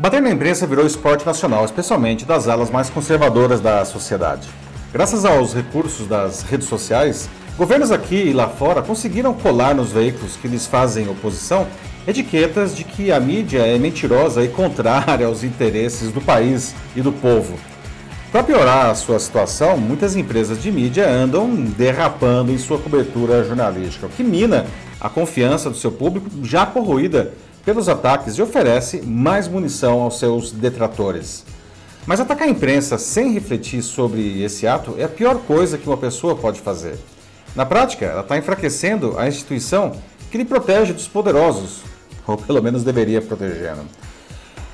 Bater na imprensa virou esporte nacional, especialmente das alas mais conservadoras da sociedade. Graças aos recursos das redes sociais, governos aqui e lá fora conseguiram colar nos veículos que lhes fazem oposição etiquetas de que a mídia é mentirosa e contrária aos interesses do país e do povo. Para piorar a sua situação, muitas empresas de mídia andam derrapando em sua cobertura jornalística, o que mina a confiança do seu público já corroída pelos ataques e oferece mais munição aos seus detratores. Mas atacar a imprensa sem refletir sobre esse ato é a pior coisa que uma pessoa pode fazer. Na prática, ela está enfraquecendo a instituição que lhe protege dos poderosos, ou pelo menos deveria proteger. Né?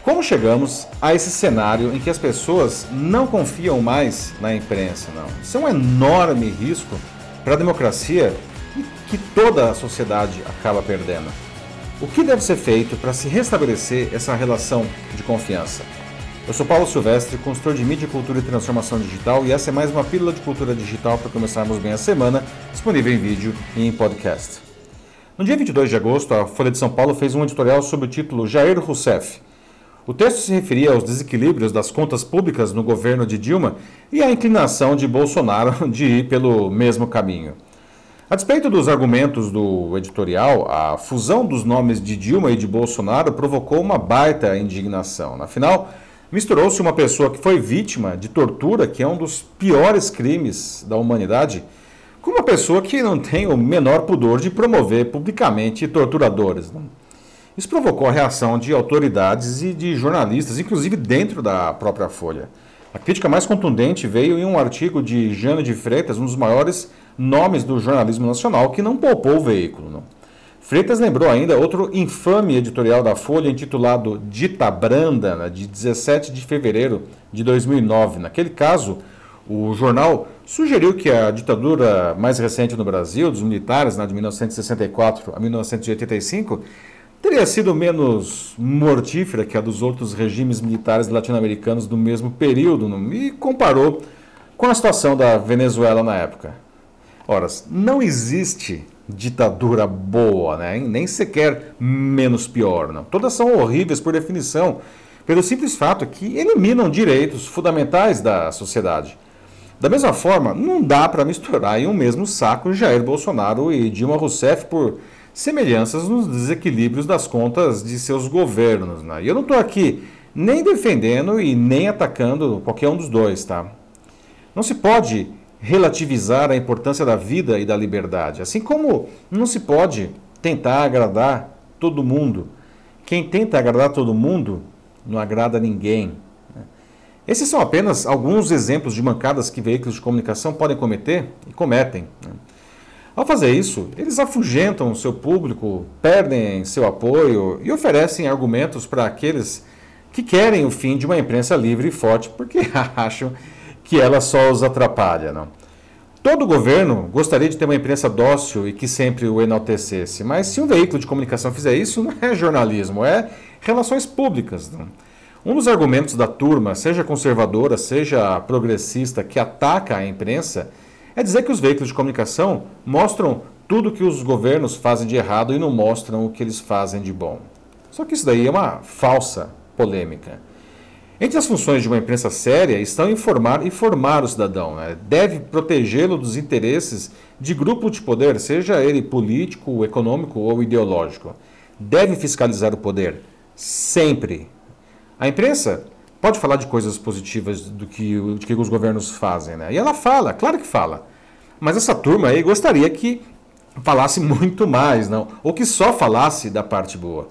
Como chegamos a esse cenário em que as pessoas não confiam mais na imprensa? Não. Isso é um enorme risco para a democracia e que toda a sociedade acaba perdendo. O que deve ser feito para se restabelecer essa relação de confiança? Eu sou Paulo Silvestre, consultor de mídia, cultura e transformação digital, e essa é mais uma pílula de cultura digital para começarmos bem a semana, disponível em vídeo e em podcast. No dia 22 de agosto, a Folha de São Paulo fez um editorial sob o título Jair Rousseff. O texto se referia aos desequilíbrios das contas públicas no governo de Dilma e à inclinação de Bolsonaro de ir pelo mesmo caminho. A despeito dos argumentos do editorial, a fusão dos nomes de Dilma e de Bolsonaro provocou uma baita indignação. Afinal, misturou-se uma pessoa que foi vítima de tortura, que é um dos piores crimes da humanidade, com uma pessoa que não tem o menor pudor de promover publicamente torturadores. Né? Isso provocou a reação de autoridades e de jornalistas, inclusive dentro da própria Folha. A crítica mais contundente veio em um artigo de Jânio de Freitas, um dos maiores nomes do jornalismo nacional, que não poupou o veículo. Não. Freitas lembrou ainda outro infame editorial da Folha intitulado Dita Branda, né, de 17 de fevereiro de 2009. Naquele caso, o jornal sugeriu que a ditadura mais recente no Brasil, dos militares, né, de 1964 a 1985, teria sido menos mortífera que a dos outros regimes militares latino-americanos do mesmo período, e comparou com a situação da Venezuela na época. Ora, não existe ditadura boa, né? nem sequer menos pior. Não. Todas são horríveis por definição, pelo simples fato que eliminam direitos fundamentais da sociedade. Da mesma forma, não dá para misturar em um mesmo saco Jair Bolsonaro e Dilma Rousseff por semelhanças nos desequilíbrios das contas de seus governos. Né? E eu não estou aqui nem defendendo e nem atacando qualquer um dos dois, tá? Não se pode relativizar a importância da vida e da liberdade, assim como não se pode tentar agradar todo mundo. Quem tenta agradar todo mundo não agrada ninguém. Né? Esses são apenas alguns exemplos de mancadas que veículos de comunicação podem cometer e cometem. Né? Ao fazer isso, eles afugentam seu público, perdem seu apoio e oferecem argumentos para aqueles que querem o fim de uma imprensa livre e forte porque acham que ela só os atrapalha. Não? Todo governo gostaria de ter uma imprensa dócil e que sempre o enaltecesse, mas se um veículo de comunicação fizer isso, não é jornalismo, é relações públicas. Não? Um dos argumentos da turma, seja conservadora, seja progressista, que ataca a imprensa, é dizer que os veículos de comunicação mostram tudo que os governos fazem de errado e não mostram o que eles fazem de bom. Só que isso daí é uma falsa polêmica. Entre as funções de uma imprensa séria estão informar e formar o cidadão. Né? Deve protegê-lo dos interesses de grupo de poder, seja ele político, econômico ou ideológico. Deve fiscalizar o poder, sempre. A imprensa pode falar de coisas positivas do que, do que os governos fazem, né? E ela fala, claro que fala. Mas essa turma aí gostaria que falasse muito mais, não? Ou que só falasse da parte boa.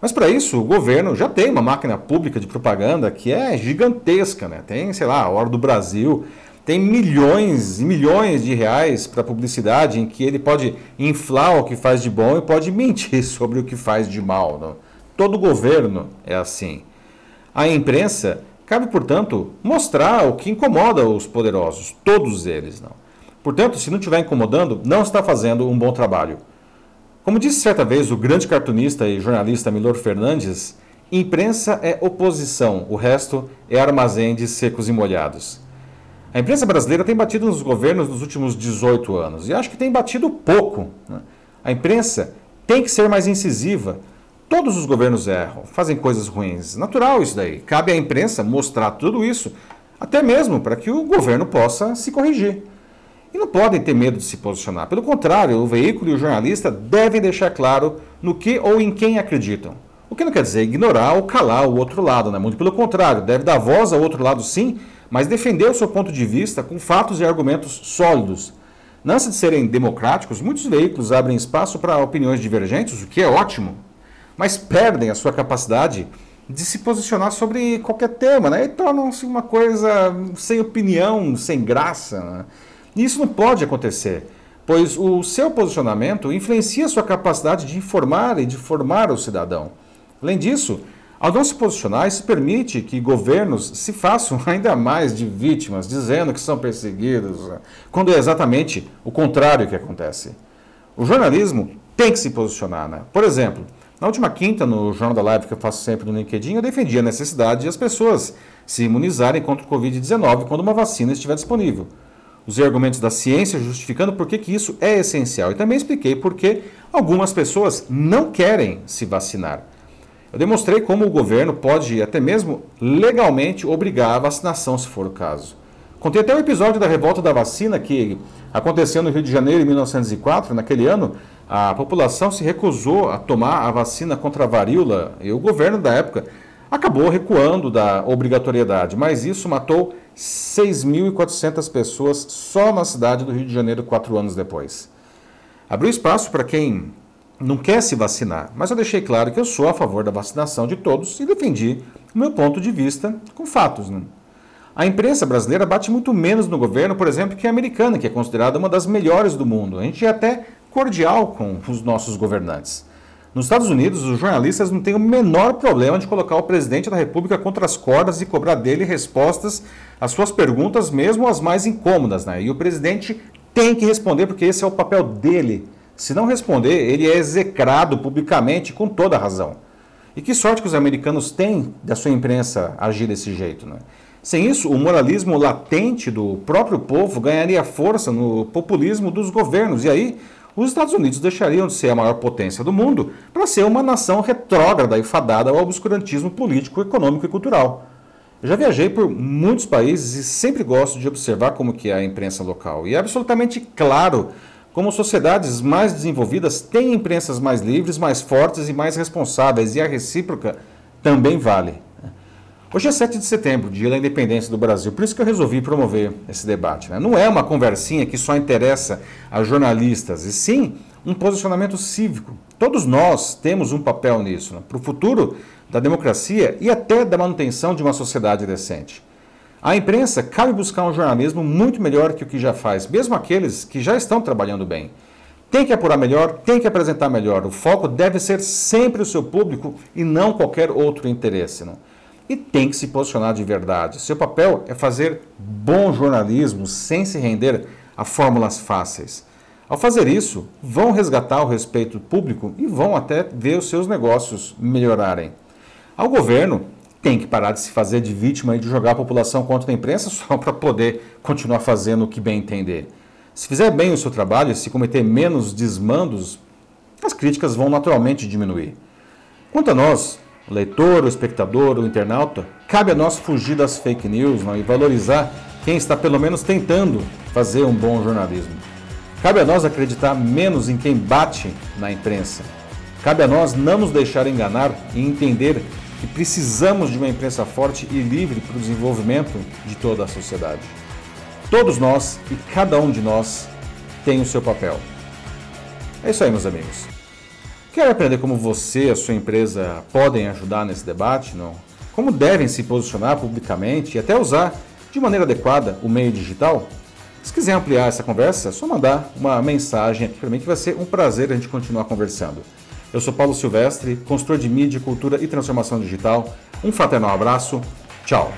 Mas para isso, o governo já tem uma máquina pública de propaganda que é gigantesca, né? Tem, sei lá, a Hora do Brasil, tem milhões e milhões de reais para publicidade em que ele pode inflar o que faz de bom e pode mentir sobre o que faz de mal. Não? Todo governo é assim. A imprensa cabe, portanto, mostrar o que incomoda os poderosos, todos eles. Não. Portanto, se não estiver incomodando, não está fazendo um bom trabalho. Como disse certa vez o grande cartunista e jornalista Milor Fernandes, imprensa é oposição, o resto é armazém de secos e molhados. A imprensa brasileira tem batido nos governos nos últimos 18 anos e acho que tem batido pouco. Né? A imprensa tem que ser mais incisiva, Todos os governos erram, fazem coisas ruins. Natural isso daí. Cabe à imprensa mostrar tudo isso, até mesmo para que o governo possa se corrigir. E não podem ter medo de se posicionar. Pelo contrário, o veículo e o jornalista devem deixar claro no que ou em quem acreditam. O que não quer dizer ignorar ou calar o outro lado, né? Muito pelo contrário, deve dar voz ao outro lado sim, mas defender o seu ponto de vista com fatos e argumentos sólidos. Não de serem democráticos, muitos veículos abrem espaço para opiniões divergentes, o que é ótimo mas perdem a sua capacidade de se posicionar sobre qualquer tema, né? E tornam-se uma coisa sem opinião, sem graça. Né? Isso não pode acontecer, pois o seu posicionamento influencia sua capacidade de informar e de formar o cidadão. Além disso, ao não se posicionar, isso permite que governos se façam ainda mais de vítimas, dizendo que são perseguidos, né? quando é exatamente o contrário que acontece. O jornalismo tem que se posicionar. Né? Por exemplo, na última quinta, no Jornal da Live que eu faço sempre no LinkedIn, eu defendi a necessidade de as pessoas se imunizarem contra o Covid-19 quando uma vacina estiver disponível. Usei argumentos da ciência justificando por que, que isso é essencial e também expliquei por que algumas pessoas não querem se vacinar. Eu demonstrei como o governo pode até mesmo legalmente obrigar a vacinação, se for o caso. Contei até o episódio da revolta da vacina que aconteceu no Rio de Janeiro em 1904, naquele ano, a população se recusou a tomar a vacina contra a varíola e o governo da época acabou recuando da obrigatoriedade, mas isso matou 6.400 pessoas só na cidade do Rio de Janeiro quatro anos depois. Abriu espaço para quem não quer se vacinar, mas eu deixei claro que eu sou a favor da vacinação de todos e defendi o meu ponto de vista com fatos. Né? A imprensa brasileira bate muito menos no governo, por exemplo, que a americana, que é considerada uma das melhores do mundo. A gente até cordial com os nossos governantes. Nos Estados Unidos, os jornalistas não têm o menor problema de colocar o presidente da República contra as cordas e cobrar dele respostas às suas perguntas, mesmo as mais incômodas. Né? E o presidente tem que responder, porque esse é o papel dele. Se não responder, ele é execrado publicamente com toda razão. E que sorte que os americanos têm da sua imprensa agir desse jeito. Né? Sem isso, o moralismo latente do próprio povo ganharia força no populismo dos governos. E aí, os Estados Unidos deixariam de ser a maior potência do mundo para ser uma nação retrógrada e fadada ao obscurantismo político, econômico e cultural. Eu já viajei por muitos países e sempre gosto de observar como que é a imprensa local. E é absolutamente claro como sociedades mais desenvolvidas têm imprensas mais livres, mais fortes e mais responsáveis, e a recíproca também vale. Hoje é 7 de setembro, dia da independência do Brasil, por isso que eu resolvi promover esse debate. Né? Não é uma conversinha que só interessa a jornalistas, e sim um posicionamento cívico. Todos nós temos um papel nisso, né? para o futuro da democracia e até da manutenção de uma sociedade decente. A imprensa cabe buscar um jornalismo muito melhor que o que já faz, mesmo aqueles que já estão trabalhando bem. Tem que apurar melhor, tem que apresentar melhor. O foco deve ser sempre o seu público e não qualquer outro interesse. Não? E tem que se posicionar de verdade. Seu papel é fazer bom jornalismo sem se render a fórmulas fáceis. Ao fazer isso, vão resgatar o respeito público e vão até ver os seus negócios melhorarem. Ao governo, tem que parar de se fazer de vítima e de jogar a população contra a imprensa só para poder continuar fazendo o que bem entender. Se fizer bem o seu trabalho e se cometer menos desmandos, as críticas vão naturalmente diminuir. Quanto a nós, o leitor, o espectador, o internauta, cabe a nós fugir das fake news não? e valorizar quem está pelo menos tentando fazer um bom jornalismo. Cabe a nós acreditar menos em quem bate na imprensa. Cabe a nós não nos deixar enganar e entender que precisamos de uma imprensa forte e livre para o desenvolvimento de toda a sociedade. Todos nós e cada um de nós tem o seu papel. É isso aí, meus amigos. Quer aprender como você e a sua empresa podem ajudar nesse debate? Não? Como devem se posicionar publicamente e até usar de maneira adequada o meio digital? Se quiser ampliar essa conversa, é só mandar uma mensagem aqui para mim que vai ser um prazer a gente continuar conversando. Eu sou Paulo Silvestre, consultor de mídia, cultura e transformação digital. Um fraternal abraço. Tchau.